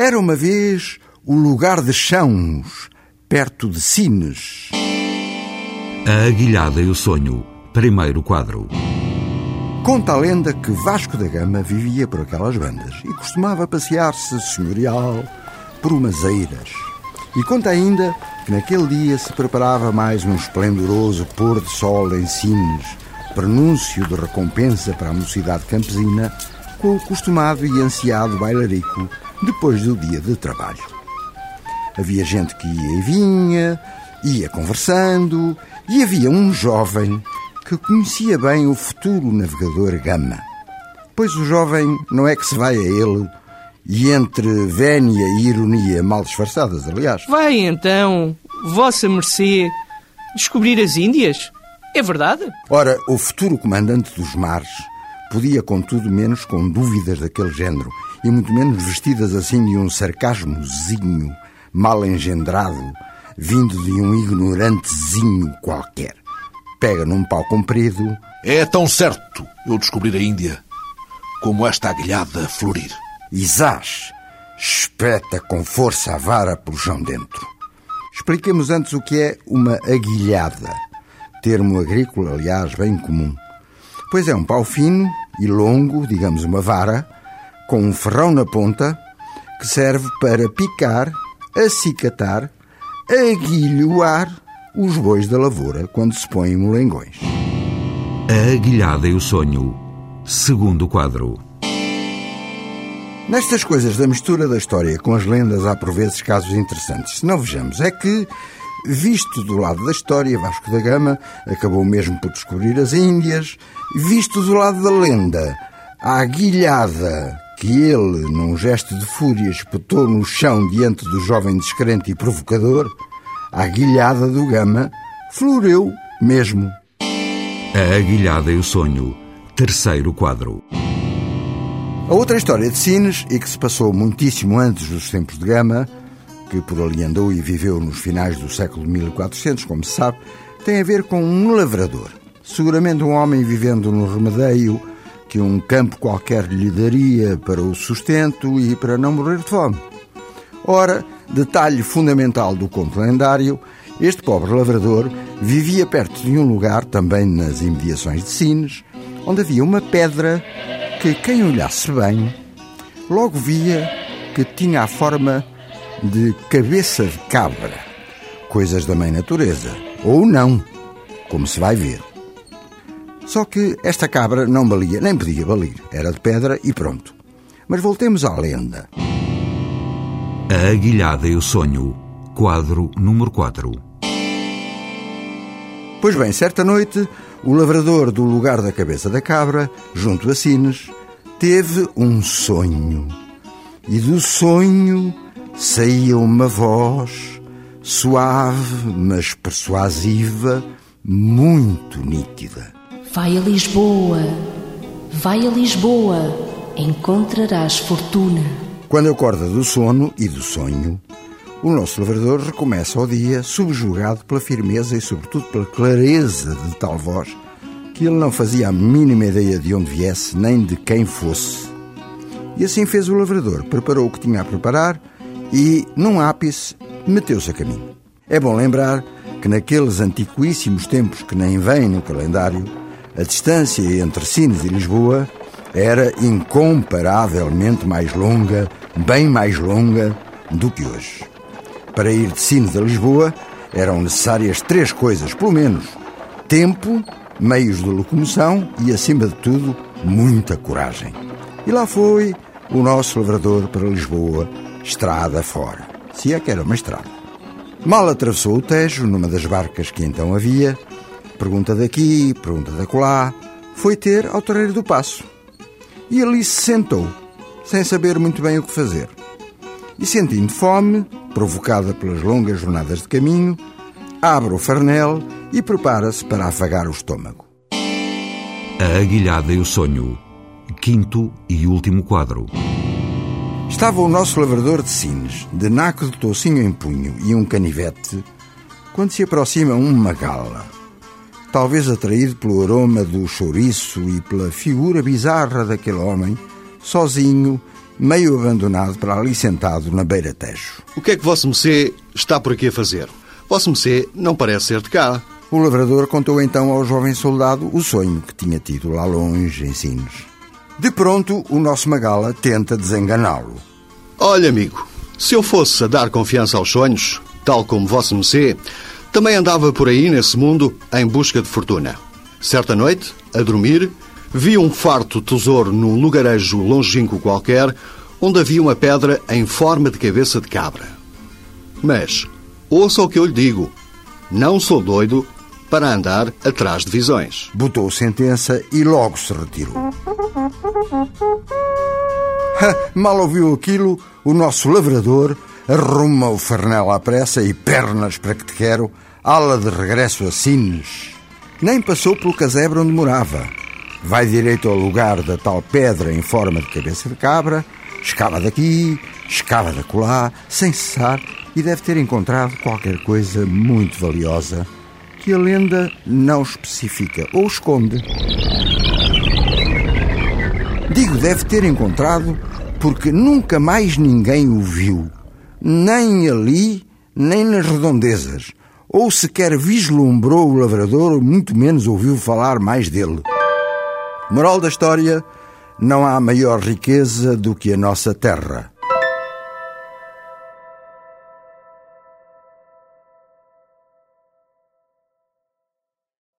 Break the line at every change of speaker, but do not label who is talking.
Era uma vez o lugar de Chãos, perto de Sines.
A Aguilhada e o Sonho, primeiro quadro.
Conta a lenda que Vasco da Gama vivia por aquelas bandas e costumava passear-se senhorial por umas eiras. E conta ainda que naquele dia se preparava mais um esplendoroso pôr de sol em Sines, prenúncio de recompensa para a mocidade campesina, com o costumado e ansiado bailarico depois do dia de trabalho. Havia gente que ia e vinha, ia conversando, e havia um jovem que conhecia bem o futuro navegador Gama. Pois o jovem não é que se vai a ele e entre vénia e ironia mal disfarçadas, aliás.
Vai então, vossa mercê, descobrir as Índias? É verdade?
Ora, o futuro comandante dos mares podia, contudo, menos com dúvidas daquele género e muito menos vestidas assim de um sarcasmozinho mal engendrado, vindo de um ignorantezinho qualquer. Pega num pau comprido.
É tão certo eu descobrir a Índia como esta aguilhada florir.
Isás espeta com força a vara pelo chão dentro. Expliquemos antes o que é uma aguilhada, termo agrícola, aliás, bem comum. Pois é um pau fino e longo, digamos uma vara, com um ferrão na ponta, que serve para picar, acicatar, aguilhoar os bois da lavoura quando se põem molengões.
A Aguilhada e o Sonho, segundo quadro.
Nestas coisas da mistura da história com as lendas há por vezes casos interessantes. Se não vejamos, é que, visto do lado da história, Vasco da Gama acabou mesmo por descobrir as Índias, visto do lado da lenda, a aguilhada que ele, num gesto de fúria, espetou no chão diante do jovem descrente e provocador, a aguilhada do Gama floreu mesmo.
A Aguilhada e o Sonho, terceiro quadro.
A outra história de Sines, e que se passou muitíssimo antes dos tempos de Gama, que por ali andou e viveu nos finais do século 1400, como se sabe, tem a ver com um lavrador. Seguramente um homem vivendo no remedeio que um campo qualquer lhe daria para o sustento e para não morrer de fome. Ora, detalhe fundamental do conto lendário, este pobre lavrador vivia perto de um lugar, também nas imediações de Sines, onde havia uma pedra que quem olhasse bem logo via que tinha a forma de cabeça de cabra, coisas da mãe natureza, ou não, como se vai ver. Só que esta cabra não valia, nem podia valer, era de pedra e pronto. Mas voltemos à lenda.
A Aguilhada e o Sonho, quadro número 4.
Pois bem, certa noite, o lavrador do lugar da cabeça da cabra, junto a Sines, teve um sonho. E do sonho saía uma voz suave, mas persuasiva, muito nítida.
Vai a Lisboa, vai a Lisboa, encontrarás fortuna.
Quando acorda do sono e do sonho, o nosso lavrador recomeça o dia subjugado pela firmeza e, sobretudo, pela clareza de tal voz que ele não fazia a mínima ideia de onde viesse nem de quem fosse. E assim fez o lavrador, preparou o que tinha a preparar e, num ápice, meteu-se a caminho. É bom lembrar que naqueles antiquíssimos tempos que nem vêm no calendário, a distância entre Sines e Lisboa era incomparavelmente mais longa, bem mais longa do que hoje. Para ir de Sines a Lisboa eram necessárias três coisas, pelo menos: tempo, meios de locomoção e, acima de tudo, muita coragem. E lá foi o nosso lavrador para Lisboa, estrada fora. Se é que era uma estrada. Mal atravessou o Tejo, numa das barcas que então havia, pergunta daqui, pergunta dacolá, foi ter ao Terreiro do Passo. E ali se sentou, sem saber muito bem o que fazer. E sentindo fome, provocada pelas longas jornadas de caminho, abre o farnel e prepara-se para afagar o estômago.
A Aguilhada e o Sonho, quinto e último quadro.
Estava o nosso lavrador de Sines, de naco de toucinho em punho e um canivete, quando se aproxima uma gala. Talvez atraído pelo aroma do chouriço e pela figura bizarra daquele homem, sozinho meio abandonado para ali sentado na beira tejo.
O que é que Vosso Mecê está por aqui a fazer? Vosso Mecê não parece ser de cá.
O lavrador contou então ao jovem soldado o sonho que tinha tido lá longe em Sines. De pronto, o nosso Magala tenta desenganá-lo.
Olha, amigo, se eu fosse a dar confiança aos sonhos, tal como Vosso Mecê, também andava por aí nesse mundo em busca de fortuna. Certa noite, a dormir, vi um farto tesouro num lugarejo longínquo qualquer, onde havia uma pedra em forma de cabeça de cabra. Mas, ouça o que eu lhe digo: não sou doido para andar atrás de visões.
Botou sentença e logo se retirou. Mal ouviu aquilo, o nosso lavrador arruma o farnel à pressa e pernas para que te quero, ala de regresso a Sines. Nem passou pelo casebre onde morava. Vai direito ao lugar da tal pedra em forma de cabeça de cabra, escava daqui, escava da colá, sem cessar, e deve ter encontrado qualquer coisa muito valiosa que a lenda não especifica ou esconde. Digo deve ter encontrado porque nunca mais ninguém o viu, nem ali, nem nas redondezas, ou sequer vislumbrou o lavrador, muito menos ouviu falar mais dele. Moral da história: não há maior riqueza do que a nossa terra.